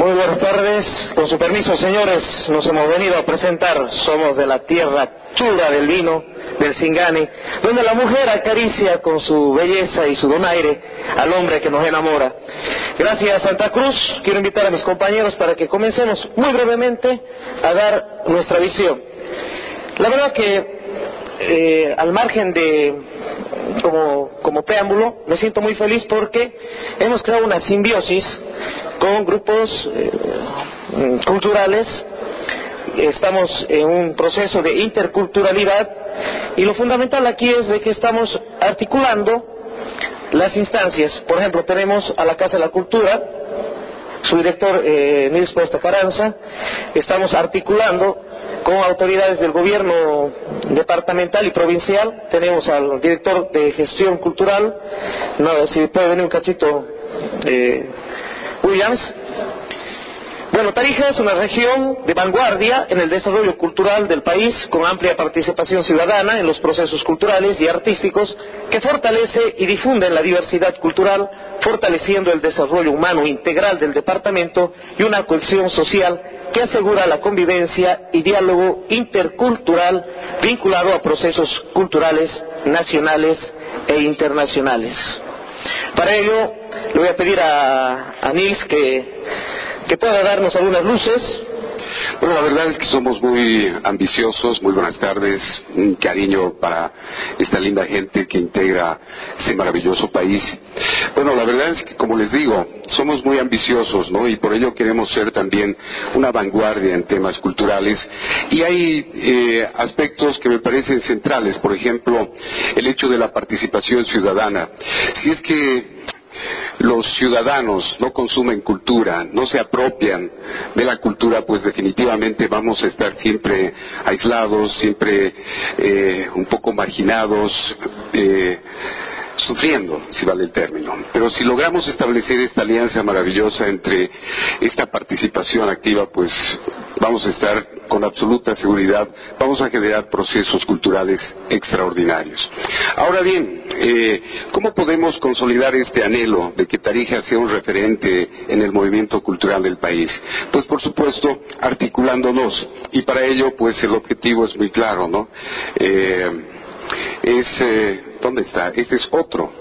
Muy buenas tardes. Con su permiso, señores, nos hemos venido a presentar. Somos de la tierra chula del vino, del Singani, donde la mujer acaricia con su belleza y su donaire al hombre que nos enamora. Gracias Santa Cruz, quiero invitar a mis compañeros para que comencemos muy brevemente a dar nuestra visión. La verdad que eh, al margen de, como, como preámbulo, me siento muy feliz porque hemos creado una simbiosis con grupos eh, culturales. Estamos en un proceso de interculturalidad y lo fundamental aquí es de que estamos articulando las instancias. Por ejemplo, tenemos a la Casa de la Cultura, su director eh, Nils Puesta Caranza, estamos articulando con autoridades del gobierno departamental y provincial. Tenemos al director de gestión cultural, no, si puede venir un cachito, eh, Bueno, Tarija es una región de vanguardia en el desarrollo cultural del país, con amplia participación ciudadana en los procesos culturales y artísticos que fortalece y difunde la diversidad cultural, fortaleciendo el desarrollo humano integral del departamento y una cohesión social que asegura la convivencia y diálogo intercultural vinculado a procesos culturales nacionales e internacionales. Para ello, le voy a pedir a, a Nils que, que pueda darnos algunas luces bueno, la verdad es que somos muy ambiciosos. Muy buenas tardes. Un cariño para esta linda gente que integra ese maravilloso país. Bueno, la verdad es que, como les digo, somos muy ambiciosos, ¿no? Y por ello queremos ser también una vanguardia en temas culturales. Y hay eh, aspectos que me parecen centrales. Por ejemplo, el hecho de la participación ciudadana. Si es que los ciudadanos no consumen cultura, no se apropian de la cultura, pues definitivamente vamos a estar siempre aislados, siempre eh, un poco marginados. Eh, sufriendo, si vale el término. Pero si logramos establecer esta alianza maravillosa entre esta participación activa, pues vamos a estar con absoluta seguridad, vamos a generar procesos culturales extraordinarios. Ahora bien, eh, ¿cómo podemos consolidar este anhelo de que Tarija sea un referente en el movimiento cultural del país? Pues por supuesto, articulándonos. Y para ello, pues el objetivo es muy claro, ¿no? Eh, es, eh, ¿dónde está? Este es otro.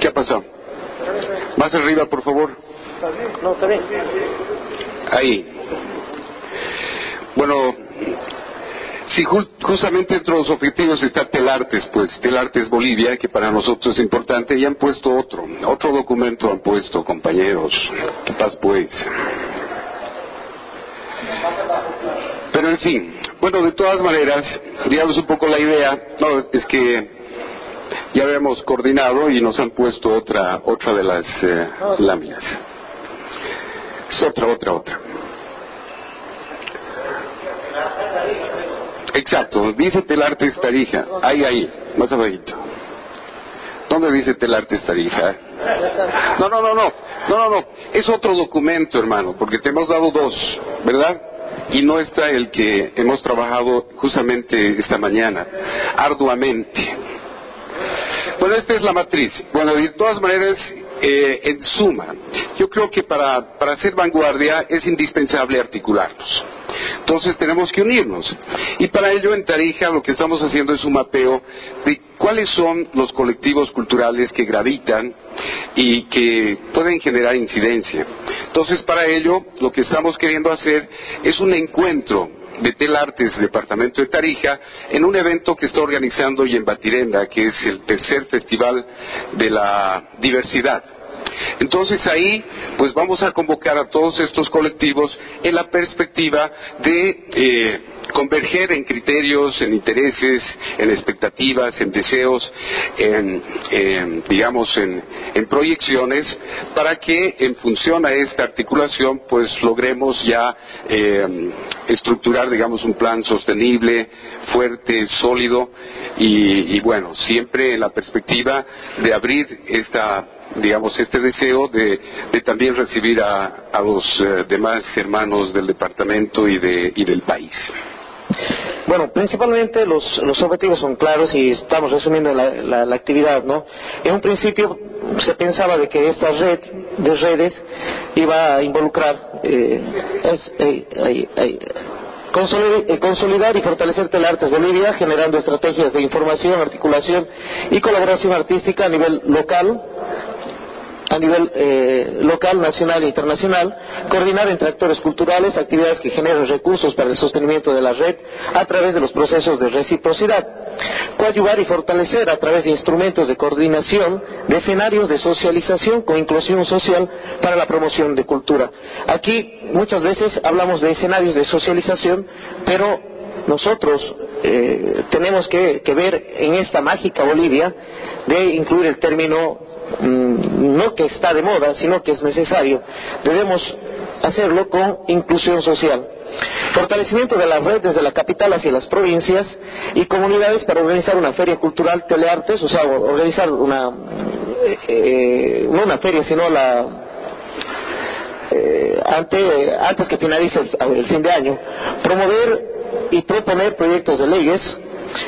¿Qué ha pasado? Más arriba, por favor. No, está bien. Ahí. Bueno, sí, justamente entre los objetivos está Telartes, pues Telartes Bolivia, que para nosotros es importante, y han puesto otro, otro documento han puesto, compañeros. ¿Qué pues? Pero en fin, bueno, de todas maneras, digamos un poco la idea, no, es que ya habíamos coordinado y nos han puesto otra, otra de las eh, láminas. Es otra, otra, otra. Exacto, dice Telartes Tarija, ahí, ahí, más abajito. ¿Dónde dice Telartes Tarija? No, no, no, no, no, no, no, es otro documento, hermano, porque te hemos dado dos, ¿verdad? y no está el que hemos trabajado justamente esta mañana, arduamente. Bueno, esta es la matriz. Bueno, de todas maneras, eh, en suma, yo creo que para, para hacer vanguardia es indispensable articularnos. Entonces tenemos que unirnos. Y para ello en Tarija lo que estamos haciendo es un mapeo de cuáles son los colectivos culturales que gravitan y que pueden generar incidencia. Entonces para ello lo que estamos queriendo hacer es un encuentro de Telartes, departamento de Tarija, en un evento que está organizando y en Batirenda, que es el tercer festival de la diversidad. Entonces ahí, pues vamos a convocar a todos estos colectivos en la perspectiva de eh, converger en criterios, en intereses, en expectativas, en deseos, en, digamos, en, proyecciones, para que en función a esta articulación, pues logremos ya eh, estructurar, digamos, un plan sostenible, fuerte, sólido y, y bueno, siempre en la perspectiva de abrir esta digamos, este deseo de, también recibir a, los eh, demás hermanos del departamento y, de, y del país. Bueno, principalmente los, los objetivos son claros y estamos resumiendo la, la, actividad, ¿no? En un principio se pensaba de que esta red de redes va a involucrar eh, consolidar y fortalecer Telartes Bolivia, generando estrategias de información, articulación y colaboración artística a nivel local, a nivel eh, local, nacional e internacional, coordinar entre actores culturales actividades que generen recursos para el sostenimiento de la red a través de los procesos de reciprocidad, coadyuvar y fortalecer a través de instrumentos de coordinación de escenarios de socialización con inclusión social para la promoción de cultura. Aquí muchas veces hablamos de escenarios de socialización, pero nosotros eh, tenemos que, ver en esta mágica Bolivia de incluir el término no que está de moda, sino que es necesario. Debemos hacerlo con inclusión social. Fortalecimiento de las redes desde la capital hacia las provincias y comunidades para organizar una feria cultural teleartes, o sea, organizar una, eh, eh, no una feria, sino la, eh, antes que finalice el, fin de año, promover y proponer proyectos de leyes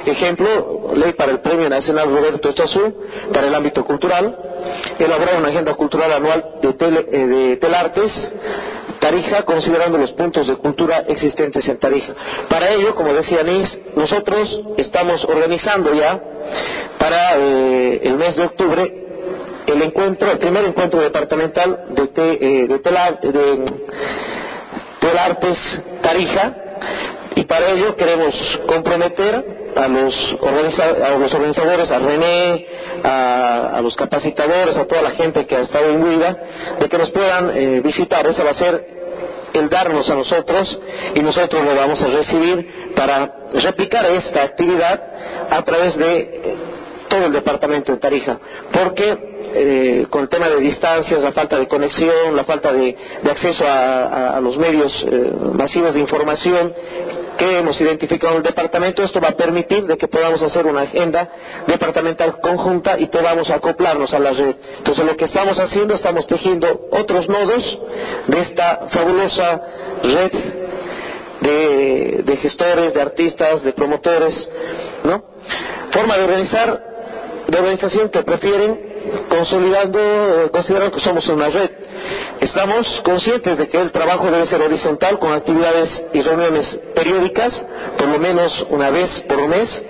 Ejemplo, ley para el Premio Nacional Roberto Chazú para el ámbito cultural, elaborar una agenda cultural anual de, eh, de Telartes, Tarija, considerando los puntos de cultura existentes en Tarija. Para ello, como decía Nis, nosotros estamos organizando ya para eh, el mes de octubre el encuentro, el primer encuentro departamental de, eh, de, de Telartes Tarija, y para ello queremos comprometer a los, a los organizadores, a René, a, los capacitadores, a toda la gente que ha estado imbuida, de que nos puedan eh, visitar. Ese va a ser el darnos a nosotros y nosotros lo vamos a recibir para replicar esta actividad a través de eh, todo el departamento de Tarija. Porque eh, con el tema de distancias, la falta de conexión, la falta de, acceso a, los medios masivos de información, que hemos identificado en el departamento, esto va a permitir de que podamos hacer una agenda departamental conjunta y podamos acoplarnos a la red. Entonces lo que estamos haciendo, estamos tejiendo otros nodos de esta fabulosa red de, gestores, de artistas, de promotores, ¿no? Forma de organizar, de organización que prefieren consolidando, eh, considerando que somos una red. Estamos conscientes de que el trabajo debe ser horizontal con actividades y reuniones periódicas, por lo menos una vez por mes,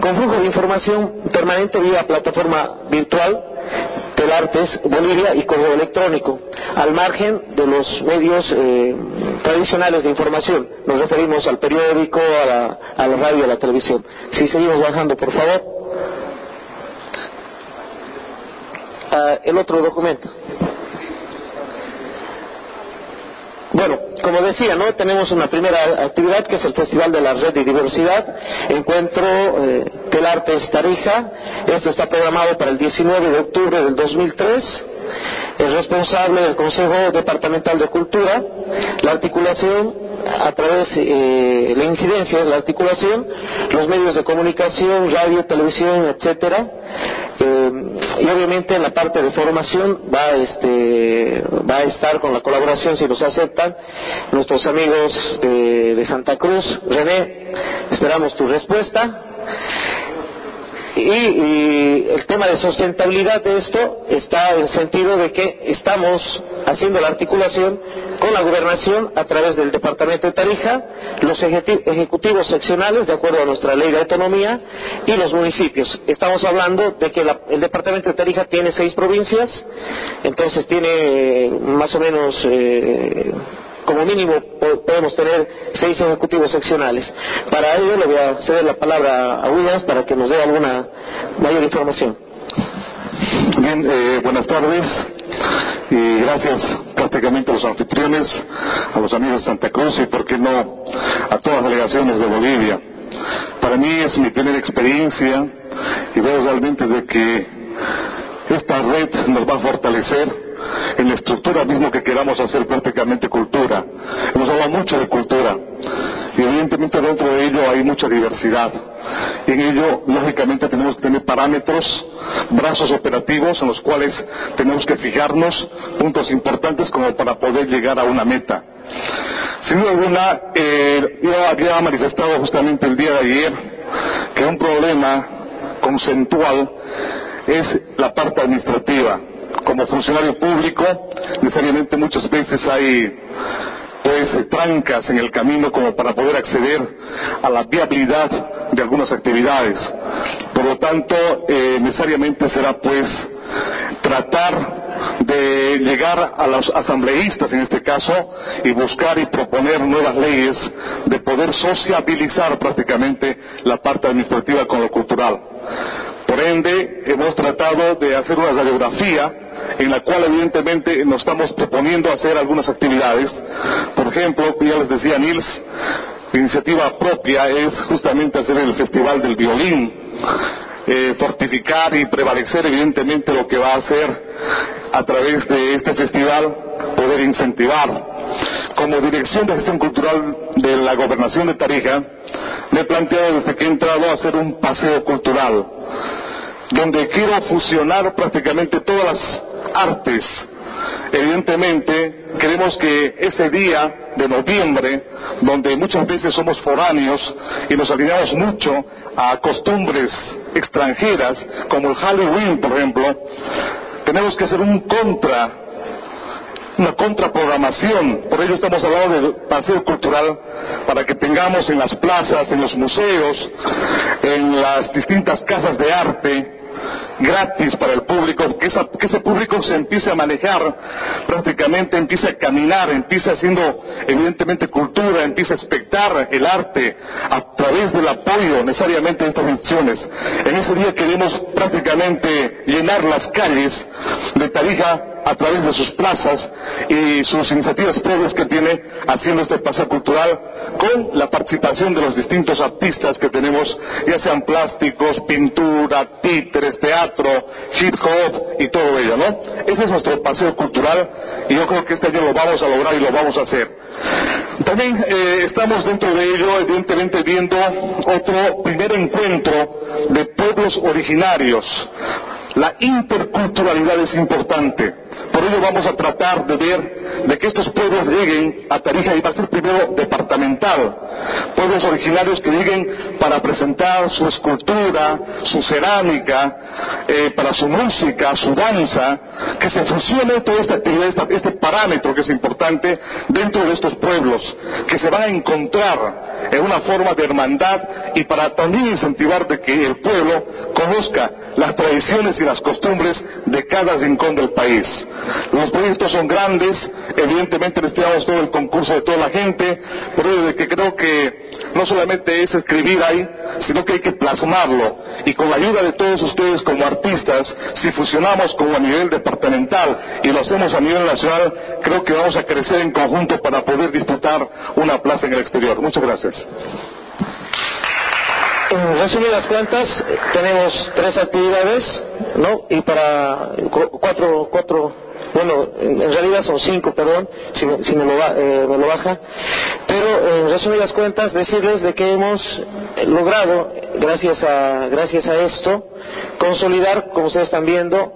con flujo de información permanente vía plataforma virtual, Telartes Bolivia y correo electrónico, al margen de los medios eh, tradicionales de información. Nos referimos al periódico, a la, a la radio, a la televisión. Si seguimos bajando, por favor. el otro documento. Bueno, como decía, ¿no? Tenemos una primera actividad que es el Festival de la Red de Diversidad, Encuentro eh, Telartes Tarija. Esto está programado para el 19 de octubre del 2003 el responsable del Consejo Departamental de Cultura, la articulación a través de eh, la incidencia de la articulación, los medios de comunicación, radio, televisión, etcétera, eh, y obviamente en la parte de formación va, este, va a estar con la colaboración, si nos aceptan, nuestros amigos de, de Santa Cruz. René, esperamos tu respuesta. Y, el tema de sustentabilidad de esto está en el sentido de que estamos haciendo la articulación con la gobernación a través del Departamento de Tarija, los ejecutivos seccionales de acuerdo a nuestra ley de autonomía y los municipios. Estamos hablando de que el Departamento de Tarija tiene seis provincias, entonces tiene más o menos... Eh, como mínimo podemos tener seis ejecutivos seccionales. Para ello le voy a ceder la palabra a Williams para que nos dé alguna mayor información. Bien, eh, buenas tardes y gracias prácticamente a los anfitriones, a los amigos de Santa Cruz y, por qué no, a todas las delegaciones de Bolivia. Para mí es mi primera experiencia y veo realmente de que esta red nos va a fortalecer en la estructura mismo que queramos hacer prácticamente cultura. Hemos hablado mucho de cultura y evidentemente dentro de ello hay mucha diversidad. Y en ello, lógicamente, tenemos que tener parámetros, brazos operativos en los cuales tenemos que fijarnos puntos importantes como para poder llegar a una meta. Sin duda alguna, eh, yo había manifestado justamente el día de ayer que un problema conceptual es la parte administrativa como funcionario público, necesariamente muchas veces hay pues trancas en el camino como para poder acceder a la viabilidad de algunas actividades. Por lo tanto, eh, necesariamente será pues tratar de llegar a los asambleístas en este caso y buscar y proponer nuevas leyes de poder sociabilizar prácticamente la parte administrativa con lo cultural. Por ende, hemos tratado de hacer una radiografía en la cual evidentemente nos estamos proponiendo hacer algunas actividades. Por ejemplo, ya les decía Nils, iniciativa propia es justamente hacer el Festival del Violín, eh, fortificar y prevalecer evidentemente lo que va a hacer a través de este festival, poder incentivar. Como dirección de gestión cultural de la gobernación de Tarija, me he planteado desde que he entrado hacer un paseo cultural donde quiero fusionar prácticamente todas las artes. Evidentemente, queremos que ese día de noviembre, donde muchas veces somos foráneos y nos alineamos mucho a costumbres extranjeras, como el Halloween, por ejemplo, tenemos que hacer un contra, una contraprogramación. Por ello estamos hablando de paseo cultural para que tengamos en las plazas, en los museos, en las distintas casas de arte, gratis para el público, que, ese público se empiece a manejar prácticamente, empiece a caminar, empiece haciendo evidentemente cultura, empiece a expectar el arte a través del apoyo necesariamente de estas instituciones. En ese día queremos prácticamente llenar las calles de Tarija a través de sus plazas y sus iniciativas previas que tiene haciendo este paseo cultural con la participación de los distintos artistas que tenemos, ya sean plásticos, pintura, títeres, teatro, hip hop y todo ello, ¿no? Ese es nuestro paseo cultural y yo creo que este año lo vamos a lograr y lo vamos a hacer. También eh, estamos dentro de ello, evidentemente, viendo otro primer encuentro de pueblos originarios. La interculturalidad es importante. Por ello vamos a tratar de ver de que estos pueblos lleguen a Tarija y va a ser primero departamental. Pueblos originarios que lleguen para presentar su escultura, su cerámica, eh, para su música, su danza, que se fusione toda esta actividad, este parámetro que es importante dentro de estos pueblos, que se van a encontrar en una forma de hermandad y para también incentivar de que el pueblo conozca las tradiciones y las costumbres de cada rincón del país. Los proyectos son grandes, evidentemente necesitamos todo el concurso de toda la gente, pero de que creo que no solamente es escribir ahí, sino que hay que plasmarlo. Y con la ayuda de todos ustedes como artistas, si fusionamos como a nivel departamental y lo hacemos a nivel nacional, creo que vamos a crecer en conjunto para poder disputar una plaza en el exterior. Muchas gracias. En resumidas cuentas, tenemos tres actividades, ¿no? Y para cuatro, cuatro bueno, en, realidad son cinco, perdón, si, me, lo, eh, me, lo, baja, pero en resumidas cuentas decirles de que hemos logrado, gracias a, gracias a esto, consolidar, como ustedes están viendo,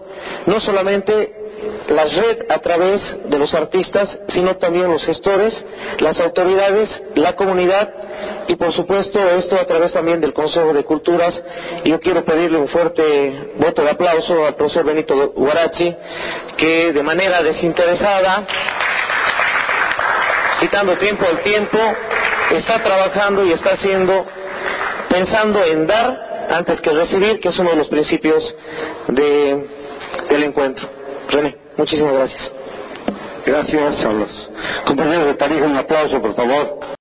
no solamente la red a través de los artistas, sino también los gestores, las autoridades, la comunidad y por supuesto esto a través también del Consejo de Culturas. Yo quiero pedirle un fuerte voto de aplauso al profesor Benito Guarachi, que de manera desinteresada, quitando tiempo al tiempo, está trabajando y está haciendo, pensando en dar antes que recibir, que es uno de los principios del encuentro. René, muchísimas gracias. Gracias a los compañeros de Tarija, un aplauso, por favor.